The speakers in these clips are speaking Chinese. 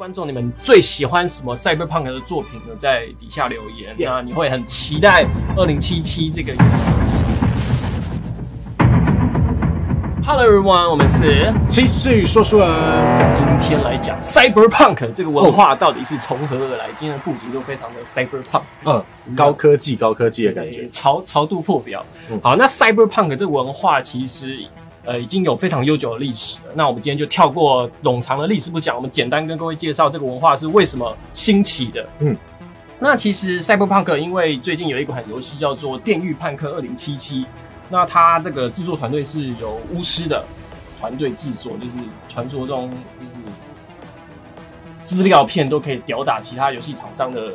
观众你们最喜欢什么 Cyberpunk 的作品呢？在底下留言。Yeah 那你会很期待二零七七这个。Hello everyone，我们是其实说书人，今天来讲 Cyberpunk 这个文化到底是从何而来。今天的布局都非常的 Cyberpunk。嗯，高科技高科技的感觉，潮潮度破表。嗯好，那 Cyberpunk 这个文化其实呃已经有非常悠久的历史了。那我们今天就跳过冗长的历史不讲，我们简单跟各位介绍这个文化是为什么兴起的。嗯，那其实 Cyberpunk 因为最近有一款游戏叫做《电狱判客二零七七》，那它这个制作团队是由巫师的团队制作，就是传说中就是资料片都可以吊打其他游戏厂商的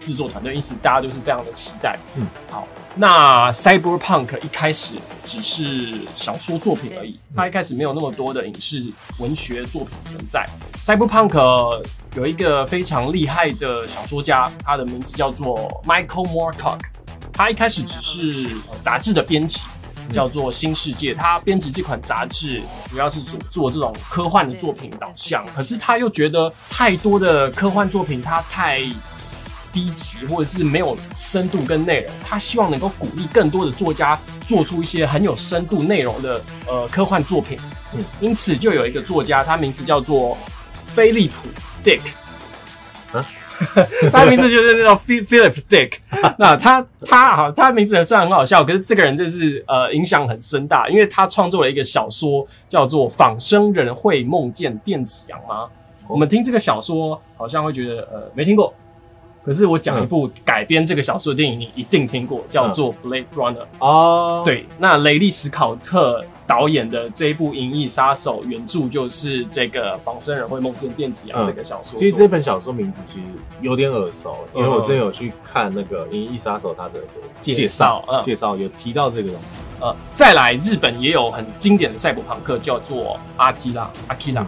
制作团队，因此大家都是非常的期待。嗯，好，那 Cyberpunk 一开始只是小说作品而已，它一开始没有那么多的影视文学作品存在。Cyberpunk 有一个非常厉害的小说家，他的名字叫做 Michael Moorcock，他一开始只是呃杂志的编辑。叫做《新世界》，他编辑这款杂志主要是做做这种科幻的作品导向，可是他又觉得太多的科幻作品它太低级，或者是没有深度跟内容，他希望能够鼓励更多的作家做出一些很有深度内容的呃科幻作品。嗯，因此就有一个作家，他名字叫做菲利普 Dick。啊 他的名字就是那种 Phil- Philip Dick，那他他好，他名字虽然很好笑，可是这个人真是呃影响很深大，因为他创作了一个小说叫做《仿生人会梦见电子羊吗》。我们听这个小说好像会觉得呃没听过，可是我讲一部改编这个小说的电影，你一定听过，叫做《Blade Runner》。哦，，对，那雷利·史考特导演的这一部《银翼杀手》原著就是这个仿生人会梦见电子羊这个小说。其实这本小说名字其实有点耳熟，因为嗯我之前有去看那个《银翼杀手》它的介介绍嗯介绍有提到这个东西。呃，再来日本也有很经典的赛博朋克，叫做阿基拉阿基拉。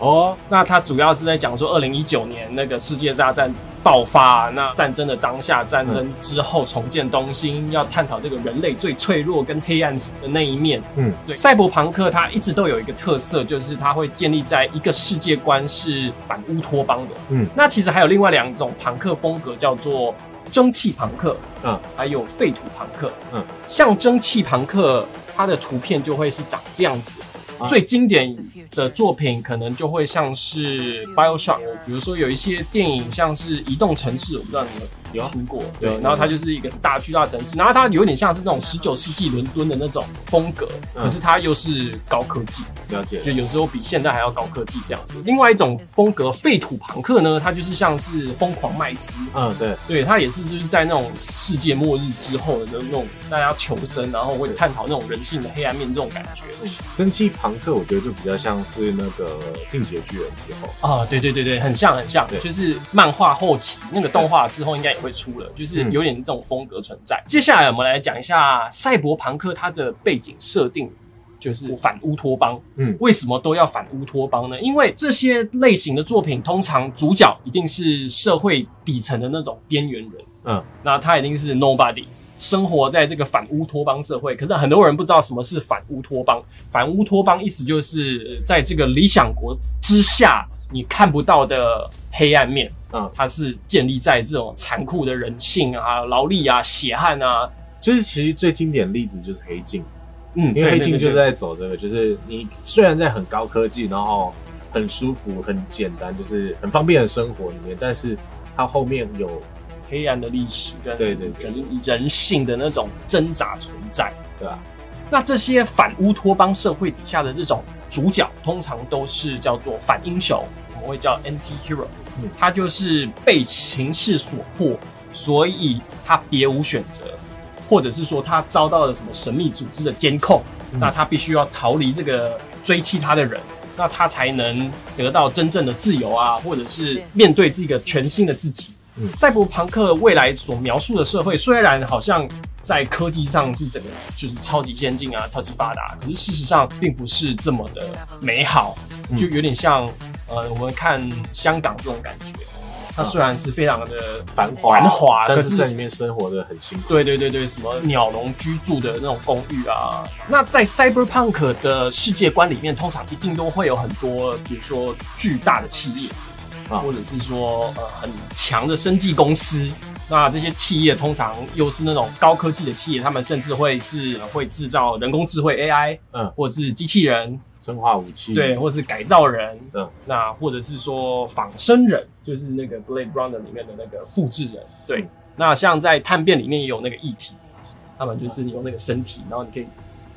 哦，那它主要是在讲说，二零一九年那个世界大战爆发，那战争的当下，战争之后重建东京，要探讨这个人类最脆弱跟黑暗的那一面。嗯，对，赛博朋克它一直都有一个特色，就是它会建立在一个世界观是反乌托邦的。嗯，那其实还有另外两种朋克风格，叫做蒸汽朋克，嗯，还有废土朋克。嗯，像蒸汽朋克，它的图片就会是长这样子。最经典的作品可能就会像是 BioShock，比如说有一些电影像是《移动城市》，我不知道你们有听过。对，然后它就是一个很大巨大城市，然后它有点像是那种十九世纪伦敦的那种风格，嗯可是它又是高科技，了解就。有时候比现在还要高科技这样子。另外一种风格废土朋克呢，它就是像是疯狂麦斯，嗯，对，对，它也是就是在那种世界末日之后的那种大家求生，然后会探讨那种人性的黑暗面这种感觉。蒸汽朋克我觉得就比较像是那个进阶巨人之后，啊，对对对对，很像很像，就是漫画后期那个动画之后应该也会出了，就是嗯有点这种风格存在。接下来我们来讲一下赛博朋克它的背景设定。就是反乌托邦，嗯为什么都要反乌托邦呢？因为这些类型的作品，通常主角一定是社会底层的那种边缘人，嗯，那他一定是 nobody，生活在这个反乌托邦社会。可是很多人不知道什么是反乌托邦。反乌托邦意思就是呃在这个理想国之下，你看不到的黑暗面。嗯，它是建立在这种残酷的人性啊、劳力啊、血汗啊。就是其实最经典的例子就是黑镜，嗯，因为黑镜就是在走这个，就是你虽然在很高科技，然后很舒服、很简单，就是很方便的生活里面，但是它后面有黑暗的历史跟对对人性的那种挣扎存在。对吧？那这些反乌托邦社会底下的这种主角，通常都是叫做反英雄，我们会叫 anti-hero。嗯他就是被情势所迫，所以他别无选择，或者是说他遭到了什么神秘组织的监控，嗯那他必须要逃离这个追击他的人，那他才能得到真正的自由啊，或者是面对这个全新的自己。嗯赛博朋克未来所描述的社会，虽然好像在科技上是整个就是超级先进啊、超级发达，可是事实上并不是这么的美好，嗯就有点像呃我们看香港这种感觉。它虽然是非常的繁华繁华，但是在里面生活的很辛苦。对对对对，什么鸟笼居住的那种公寓啊。那在 Cyberpunk 的世界观里面，通常一定都会有很多，比如说巨大的企业，啊或者是说呃很强的生技公司。那这些企业通常又是那种高科技的企业，他们甚至会是会制造人工智慧 AI，嗯，或者是机器人，生化武器，对，或者是改造人，嗯，那或者是说仿生人，就是那个 Blade Runner 里面的那个复制人，对。那像在探变里面也有那个议题，他们就是你用那个身体，然后你可以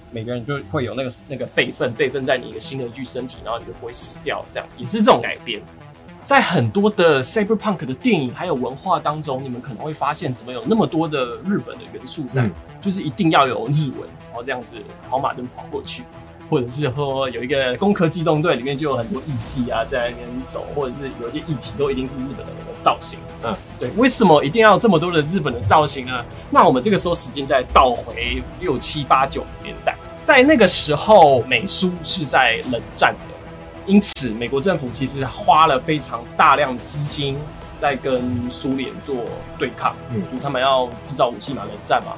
每个人就会有那个那个备份，备份在你一个新的一具身体，然后你就不会死掉，这样也是这种改编。在很多的 cyberpunk 的电影还有文化当中，你们可能会发现，怎么有那么多的日本的元素在，嗯就是一定要有日文，然后这样子跑马灯跑过去，或者是说有一个攻壳机动队里面就有很多艺伎啊在那边走，或者是有一些议题都一定是日本的那个造型。嗯，对，为什么一定要这么多的日本的造型呢？那我们这个时候时间再倒回六七八九年代，在那个时候美苏是在冷战的。因此，美国政府其实花了非常大量资金在跟苏联做对抗，嗯就他们要制造武器嘛，冷战嘛。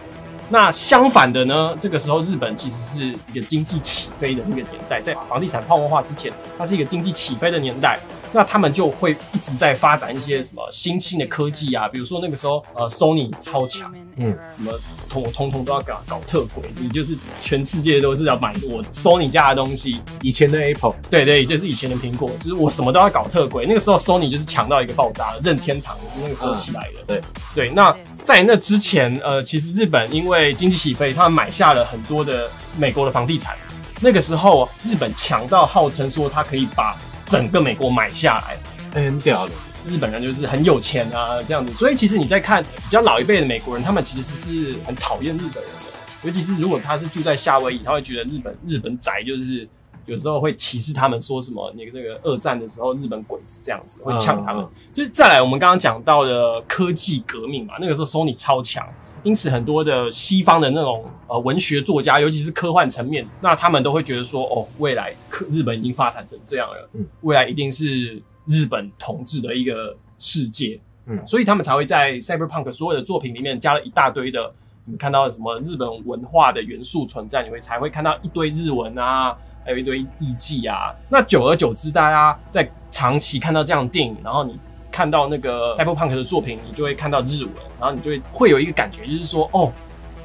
那相反的呢，这个时候日本其实是一个经济起飞的那个年代，在房地产泡沫化之前，它是一个经济起飞的年代。那他们就会一直在发展一些什么新兴的科技啊，比如说那个时候呃，Sony 超强，嗯，什么通我通通都要搞搞特轨，你就是全世界都是要买我 Sony 家的东西，以前的 Apple，对对，就是以前的苹果，就是我什么都要搞特轨。那个时候 Sony 就是强到一个爆炸，任天堂也是那个时候起来的。对对，那在那之前，呃，其实日本因为经济起飞，他们买下了很多的美国的房地产。那个时候，日本强到号称说它可以把整个美国买下来。哎很屌的，日本人就是很有钱啊，这样子。所以其实你在看比较老一辈的美国人，他们其实是很讨厌日本人的。尤其是如果他是住在夏威夷，他会觉得日本日本宅就是有时候会歧视他们，说什么那个那个二战的时候日本鬼子这样子，会呛他们。嗯。就是再来，我们刚刚讲到的科技革命嘛，那个时候 Sony 超强，因此很多的西方的那种呃文学作家，尤其是科幻层面，那他们都会觉得说，哦，未来科日本已经发展成这样了，嗯。未来一定是日本统治的一个世界，嗯所以他们才会在 Cyberpunk 所有的作品里面加了一大堆的，你看到什么日本文化的元素存在，你会才会看到一堆日文啊，还有一堆艺伎啊。那久而久之，大家在长期看到这样的电影，然后你看到那个 Cyberpunk 的作品，你就会看到日文，然后你就会会有一个感觉，就是说，哦，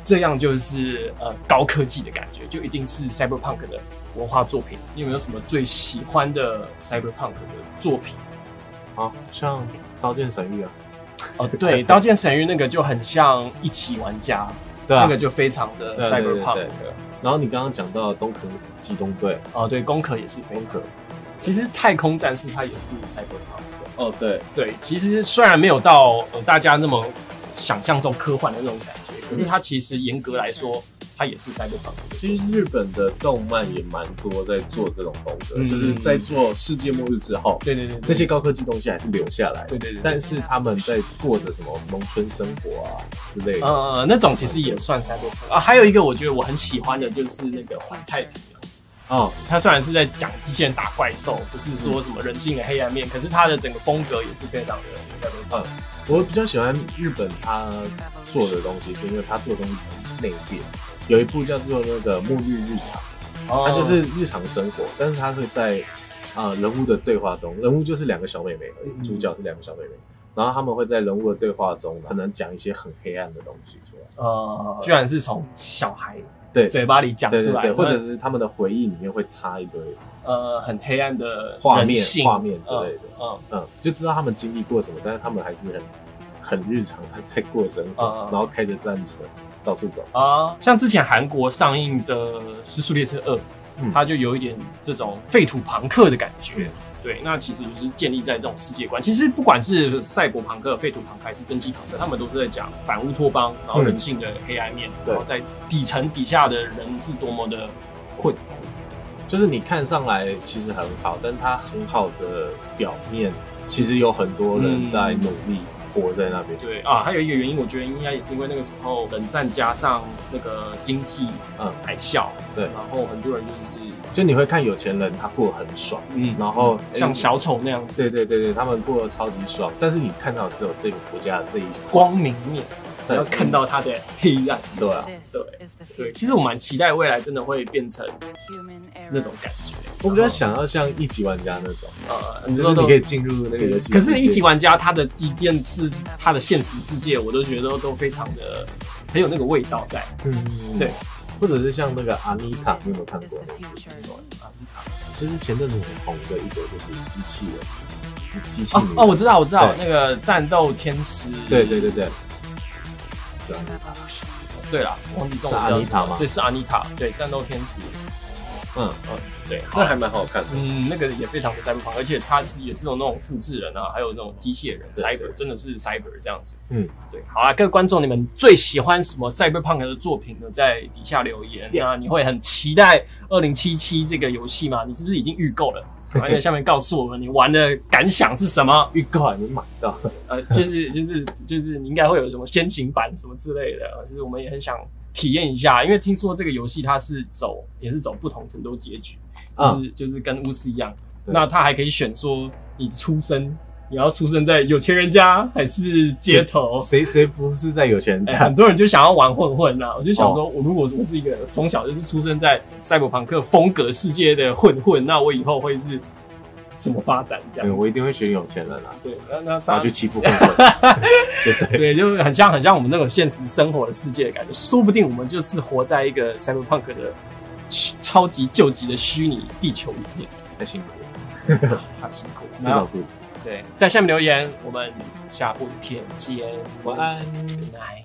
这样就是呃高科技的感觉，就一定是 Cyberpunk 的文化作品。你有没有什么最喜欢的 Cyberpunk 的作品？好像《刀剑神域》啊，哦，对，《刀剑神域》那个就很像一起玩家，对啊那个就非常的对对对 Cyberpunk 对然后你刚刚讲到东壳机动队，哦，对，攻壳也是非常。其实太空战士它也是 Cyberpunk 的。哦对，对，其实虽然没有到呃大家那么想象中科幻的那种感觉，可是它其实严格来说，它也是 Cyberpunk。其实日本的动漫也蛮多在做这种风格，嗯就是在做世界末日之后，对对对，对那些高科技东西还是留下来，对对对，但是他们在过着什么农村生活啊之类的。呃那种其实也算 Cyberpunk 啊。还有一个我觉得我很喜欢的就是那个环太平洋。哦，他虽然是在讲机器人打怪兽，不是说什么人性的黑暗面，可是他的整个风格也是非常的 cyberpunk。我比较喜欢日本他做的东西，是因为他做的东西很内敛。有一部叫做那个《沐浴日常》，哦它就是日常生活，但是它会在啊、呃人物的对话中，人物就是两个小妹妹而已，嗯主角是两个小妹妹，然后他们会在人物的对话中，可能讲一些很黑暗的东西出来，呃，居然是从小孩对嘴巴里讲出来，对对对，或者是他们的回忆里面会插一堆呃很黑暗的画面画面之类的，嗯嗯，就知道他们经历过什么，但是他们还是很很日常的在过生活，然后开着战车到处走。啊，像之前韩国上映的《失速列车二》，嗯。它就有一点这种废土朋克的感觉。对，那其实就是建立在这种世界观。其实不管是赛博朋克、废土朋克还是蒸汽朋克，他们都是在讲反乌托邦，然后人性的黑暗面，对然后在底层底下的人是多么的困苦。就是你看上来其实很好，但它很好的表面，其实有很多人在努力活在那边。对啊，还有一个原因，我觉得应该也是因为那个时候冷战加上那个经济嗯，海啸，对。然后很多人就是就你会看有钱人他过得很爽，嗯然后像小丑那样子。对对对对，他们过得超级爽，但是你看到只有这个国家的这一光明面，你要看到它的黑暗。对啊，对。对，其实我蛮期待未来真的会变成那种感觉。我比较想要像一级玩家那种，呃，就是说你可以进入那个游戏。可是，一级玩家他的即便是他的现实世界，我都觉得都非常的很有那个味道在。嗯，对，或者是像那个阿妮塔，你有没有看过？阿妮塔其实前阵子很红的一个就是机器人，机器人哦哦，我知道我知道那个战斗天使。对对对对，对啦，忘记中阿妮塔吗对，是阿妮塔，对，战斗天使。嗯，嗯，对，那还蛮好看的。嗯，那个也非常的 cyberpunk，而且它是也是有那种复制人啊，还有那种机械人对 cyber，真的是 cyber 这样子。嗯，对，好啊，各位观众，你们最喜欢什么 cyberpunk 的作品呢？在底下留言。那你会很期待二零七七这个游戏吗？你是不是已经预购了？赶快在下面告诉我们你玩的感想是什么？预购还没买到，呃，就是就是就是你应该会有什么先行版什么之类的，就是我们也很想体验一下，因为听说这个游戏它是走也是走不同程度结局，是就是跟巫师一样，那他还可以选说你出生你要出生在有钱人家还是街头。谁谁不是在有钱人哎，家很？多人就想要玩混混呐、我就想说，我如果我是一个从小就是出生在赛博朋克风格世界的混混，那我以后会是什么发展？这样子嗯我一定会选有钱人啊，对，那那然大家后去欺负混混，对对对，就很像很像我们那种现实生活的世界的感觉，说不定我们就是活在一个 cyberpunk 的虚超级救急的虚拟地球里面，太辛苦了，太辛苦了。自找肚子。对，在下面留言，我们下部影片见，晚安。，Good night。